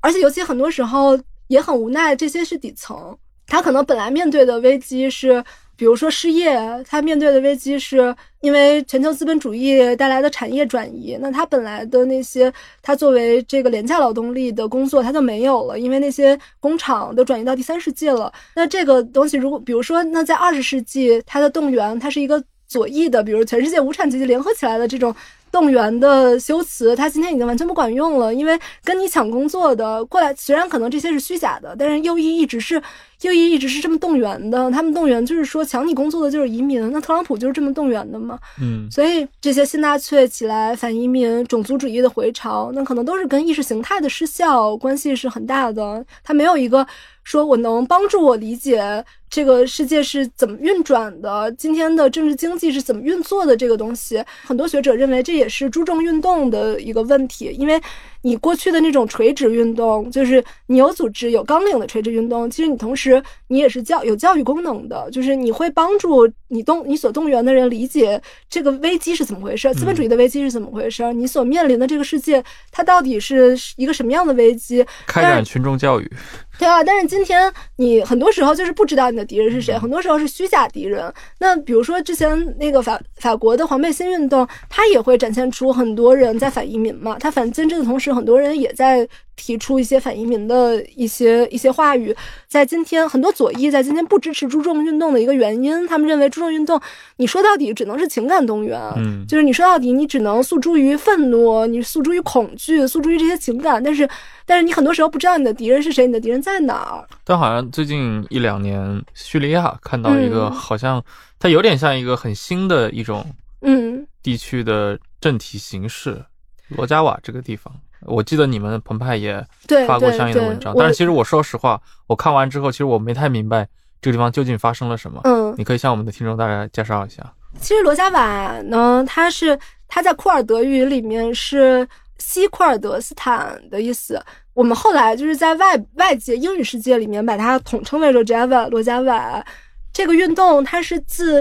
而且尤其很多时候也很无奈，这些是底层，他可能本来面对的危机是比如说失业，他面对的危机是因为全球资本主义带来的产业转移，那他本来的那些他作为这个廉价劳动力的工作他就没有了，因为那些工厂都转移到第三世界了。那这个东西如果比如说，那在二十世纪，它的动员它是一个左翼的，比如全世界无产阶级联合起来的这种。动员的修辞，他今天已经完全不管用了，因为跟你抢工作的过来，虽然可能这些是虚假的，但是右翼一直是右翼一直是这么动员的。他们动员就是说抢你工作的就是移民，那特朗普就是这么动员的嘛。嗯，所以这些新纳粹起来反移民、种族主义的回潮，那可能都是跟意识形态的失效关系是很大的。他没有一个说我能帮助我理解这个世界是怎么运转的，今天的政治经济是怎么运作的这个东西。很多学者认为这也是注重运动的一个问题，因为你过去的那种垂直运动，就是你有组织、有纲领的垂直运动，其实你同时你也是教有教育功能的，就是你会帮助你动你所动员的人理解这个危机是怎么回事，资本主义的危机是怎么回事，你所面临的这个世界它到底是一个什么样的危机？开展群众教育。对啊，但是今天你很多时候就是不知道你的敌人是谁，很多时候是虚假敌人。那比如说之前那个法法国的黄背心运动，它也会展现出很多人在反移民嘛，它反监制的同时，很多人也在提出一些反移民的一些一些话语。在今天，很多左翼在今天不支持注重运动的一个原因，他们认为诸众运动，你说到底只能是情感动员，嗯就是你说到底你只能诉诸于愤怒，你诉诸于恐惧，诉诸于这些情感，但是但是你很多时候不知道你的敌人是谁，你的敌人在哪儿。但好像最近一两年，叙利亚看到一个，嗯好像它有点像一个很新的一种嗯，地区的政体形式，罗加瓦这个地方。我记得你们澎湃也对发过相应的文章，但是其实我说实话，我看完之后，其实我没太明白这个地方究竟发生了什么。嗯，你可以向我们的听众大概介绍一下。其实罗加瓦呢，它是它在库尔德语里面是西库尔德斯坦的意思。我们后来就是在外外界英语世界里面把它统称为罗加瓦。罗加瓦这个运动，它是自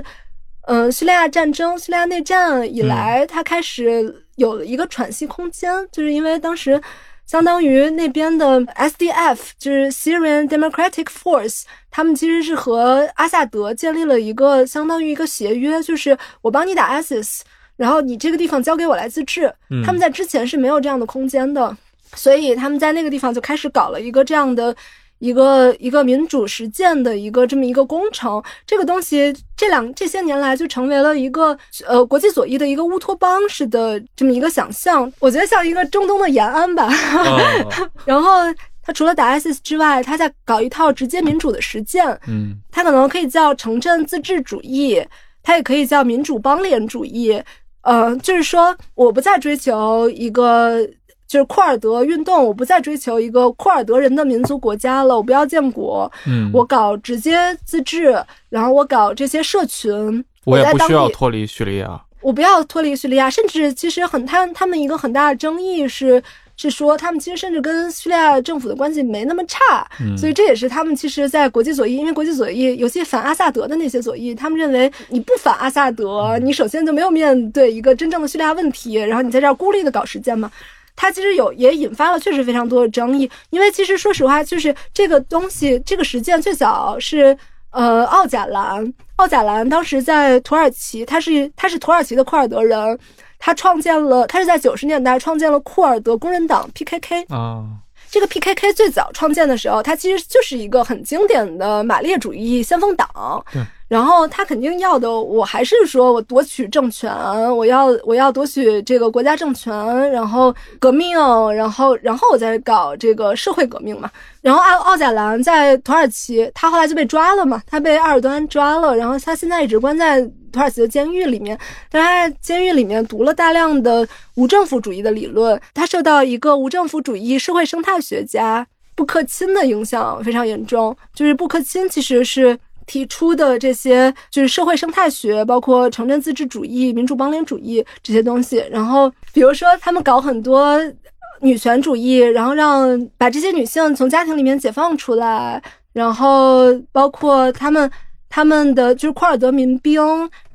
嗯、呃叙利亚战争、叙利亚内战以来，它开始有了一个喘息空间，就是因为当时。相当于那边的 SDF，就是 Syrian Democratic Force，他们其实是和阿萨德建立了一个相当于一个协约，就是我帮你打 ISIS，然后你这个地方交给我来自治。嗯他们在之前是没有这样的空间的，所以他们在那个地方就开始搞了一个这样的。一个一个民主实践的一个这么一个工程，这个东西这两这些年来就成为了一个呃国际左翼的一个乌托邦式的这么一个想象，我觉得像一个中东的延安吧。哦 [LAUGHS] 然后他除了打 ISIS 之外，他在搞一套直接民主的实践，嗯他可能可以叫城镇自治主义，他也可以叫民主邦联主义。呃，就是说，我不再追求一个就是库尔德运动，我不再追求一个库尔德人的民族国家了，我不要建国，嗯，我搞直接自治，然后我搞这些社群，我也不需要脱离叙利亚。我不要脱离叙利亚，甚至其实很他他们一个很大的争议是是说，他们其实甚至跟叙利亚政府的关系没那么差，嗯所以这也是他们其实，在国际左翼，因为国际左翼，尤其反阿萨德的那些左翼，他们认为你不反阿萨德，你首先就没有面对一个真正的叙利亚问题，然后你在这儿孤立的搞实践嘛。它其实有也引发了确实非常多的争议，因为其实说实话，就是这个东西，这个实践最早是呃奥贾兰，奥贾兰当时在土耳其，他是他是土耳其的库尔德人，他创建了，他是在九十年代创建了库尔德工人党 PKK，啊，这个 PKK 最早创建的时候，它其实就是一个很经典的马列主义先锋党。对。然后他肯定要的，我还是说我夺取政权，我要我要夺取这个国家政权，然后革命，然后然后我再搞这个社会革命嘛。然后奥奥贾兰在土耳其，他后来就被抓了嘛，他被埃尔多安抓了，然后他现在一直关在土耳其的监狱里面。他在监狱里面读了大量的无政府主义的理论，他受到一个无政府主义社会生态学家布克钦的影响非常严重。就是布克钦其实是提出的这些，就是社会生态学，包括城镇自治主义、民主邦联主义这些东西。然后比如说他们搞很多。女权主义，然后让把这些女性从家庭里面解放出来，然后包括他们他们的就是库尔德民兵，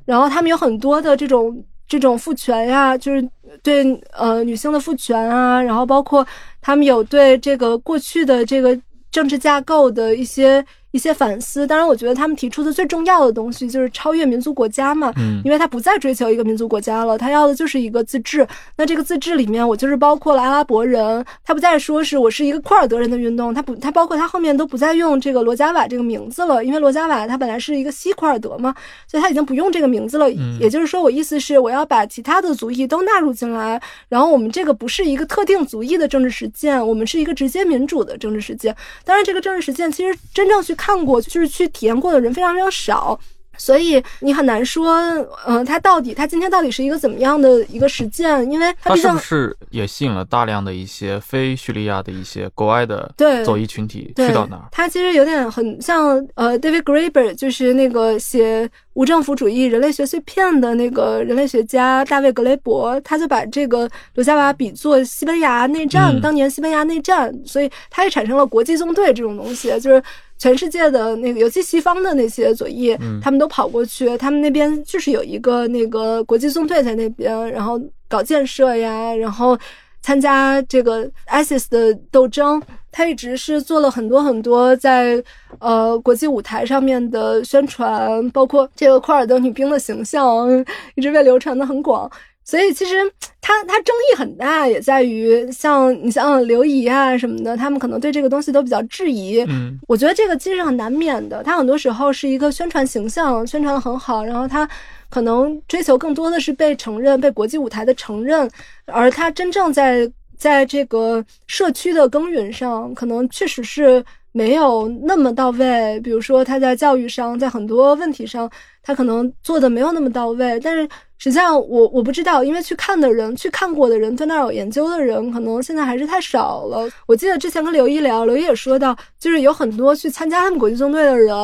然后他们有很多的这种这种父权呀，就是对呃女性的父权啊，然后包括他们有对这个过去的这个政治架构的一些一些反思。当然，我觉得他们提出的最重要的东西就是超越民族国家嘛，嗯因为他不再追求一个民族国家了，他要的就是一个自治。那这个自治里面，我就是包括了阿拉伯人，他不再说是我是一个库尔德人的运动，他不，他包括他后面都不再用这个罗加瓦这个名字了，因为罗加瓦他本来是一个西库尔德嘛，所以他已经不用这个名字了。嗯也就是说，我意思是我要把其他的族裔都纳入进来，然后我们这个不是一个特定族裔的政治实践，我们是一个直接民主的政治实践。当然，这个政治实践其实真正去看过，就是去体验过的人非常非常少。所以你很难说，呃、它到底它今天到底是一个怎么样的一个实践？因为它毕竟是不是也吸引了大量的一些非叙利亚的一些国外的对走医群体去到那儿？它其实有点很像呃，David Graeber，就是那个写无政府主义人类学碎片的那个人类学家大卫格雷伯，他就把这个卢加瓦比作西班牙内战，嗯当年西班牙内战，所以他也产生了国际纵队这种东西，就是。全世界的那个，尤其西方的那些左翼，嗯他们都跑过去，他们那边就是有一个那个国际纵队在那边，然后搞建设呀，然后参加这个 ISIS 的斗争。他一直是做了很多很多在呃国际舞台上面的宣传，包括这个库尔德女兵的形象一直被流传的很广。所以其实 [TSK] 他他争议很大，也在于像你像刘怡啊什么的，他们可能对这个东西都比较质疑。嗯我觉得这个其实很难免的，它很多时候是一个宣传形象，宣传的很好，然后它可能追求更多的是被承认、被国际舞台的承认，而他真正在在这个社区的耕耘上，可能确实是没有那么到位。比如说，他在教育上，在很多问题上，他可能做的没有那么到位，但是。实际上我，我不知道，因为去看的人、去看过的人、对那儿有研究的人，可能现在还是太少了。我记得之前跟刘一聊，刘一也说到，就是有很多去参加他们国际纵队的人，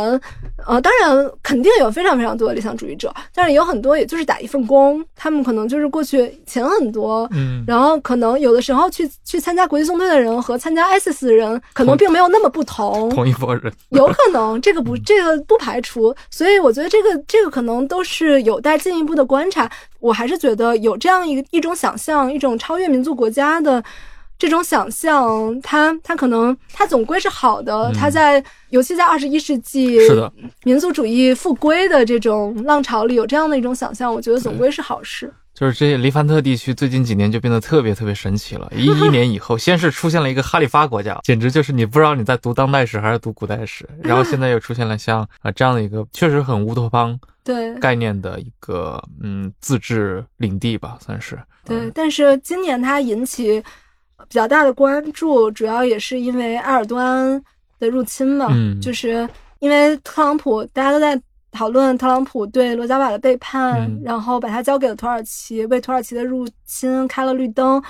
呃，当然肯定有非常非常多的理想主义者，但是有很多也就是打一份工，他们可能就是过去钱很多，嗯，然后可能有的时候去去参加国际纵队的人和参加 ISIS 的人，可能并没有那么不同。同一拨人。有可能，这个不，这个不排除，所以我觉得这个这个可能都是有待进一步的观察。我还是觉得有这样一个一种想象，一种超越民族国家的这种想象，它它可能它总归是好的。嗯它在尤其在二十一世纪是的，民族主义复归的这种浪潮里，有这样的一种想象，我觉得总归是好事。就是这些黎凡特地区最近几年就变得特别特别神奇了。一一年以后，先是出现了一个哈利发国家，简直就是你不知道你在读当代史还是读古代史。然后现在又出现了像啊、呃这样的一个确实很乌托邦对概念的一个嗯自治领地吧，算是。对，但是今年它引起比较大的关注，主要也是因为埃尔多安的入侵嘛，嗯就是因为特朗普，大家都在讨论特朗普对罗加瓦的背叛，嗯。然后把他交给了土耳其，为土耳其的入侵开了绿灯，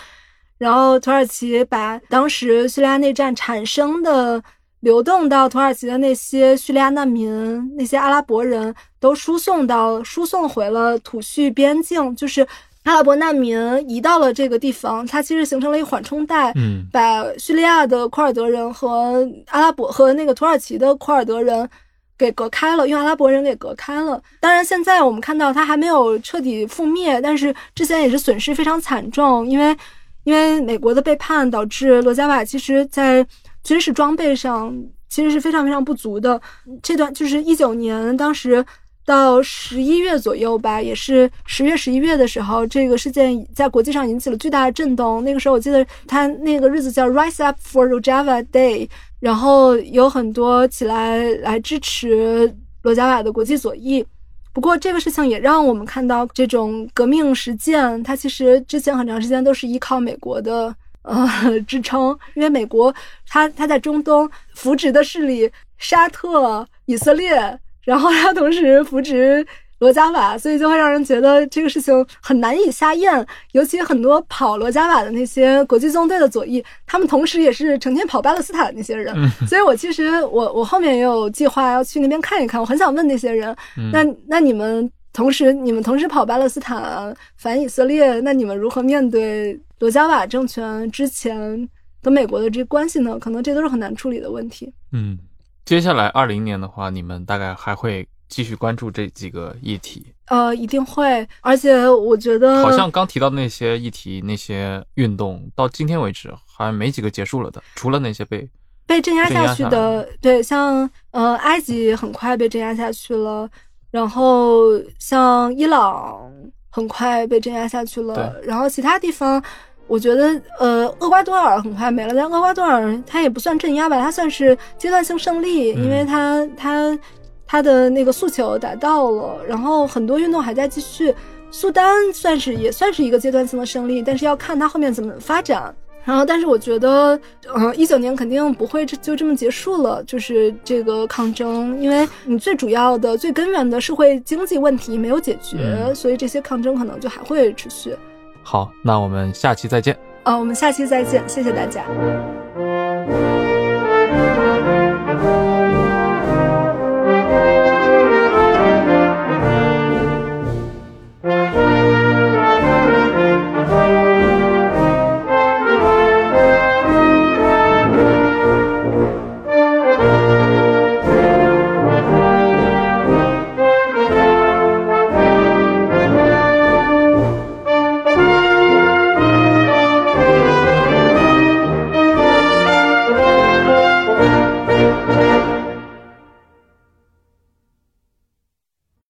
然后土耳其把当时叙利亚内战产生的流动到土耳其的那些叙利亚难民、那些阿拉伯人都输送到输送回了土叙边境，就是阿拉伯难民移到了这个地方，它其实形成了一个缓冲带，嗯把叙利亚的库尔德人和阿拉伯和那个土耳其的库尔德人给隔开了，用阿拉伯人给隔开了。当然，现在我们看到它还没有彻底覆灭，但是之前也是损失非常惨重，因为因为美国的背叛导致罗加瓦其实在军事装备上其实是非常非常不足的。这段就是一九年，当时到十一月左右吧，也是十月、十一月的时候，这个事件在国际上引起了巨大的震动。那个时候，我记得他那个日子叫 Rise Up for Rojava Day，然后有很多起来来支持罗加瓦的国际左翼。不过这个事情也让我们看到，这种革命实践，它其实之前很长时间都是依靠美国的呃支撑，因为美国它它在中东扶植的势力沙特、以色列，然后它同时扶植罗加瓦，所以就会让人觉得这个事情很难以下咽。尤其很多跑罗加瓦的那些国际纵队的左翼，他们同时也是成天跑巴勒斯坦的那些人，所以我其实我我后面也有计划要去那边看一看，我很想问那些人，嗯那那你们同时你们同时跑巴勒斯坦反以色列，那你们如何面对罗加瓦政权之前跟美国的这关系呢？可能这都是很难处理的问题。嗯，接下来二零年的话，你们大概还会继续关注这几个议题。呃，一定会，而且我觉得好像刚提到的那些议题、那些运动，到今天为止好像没几个结束了的，除了那些被被镇压下去的，对，像呃埃及很快被镇压下去了，然后像伊朗很快被镇压下去了，然后其他地方。我觉得，呃，厄瓜多尔很快没了，但厄瓜多尔它也不算镇压吧，它算是阶段性胜利，嗯因为它它它的那个诉求达到了，然后很多运动还在继续。苏丹算是也算是一个阶段性的胜利，但是要看它后面怎么发展。然后，但是我觉得，嗯、一九年肯定不会这就这么结束了，就是这个抗争，因为你最主要的、最根源的社会经济问题没有解决，嗯所以这些抗争可能就还会持续。好，那我们下期再见。啊，我们下期再见，谢谢大家。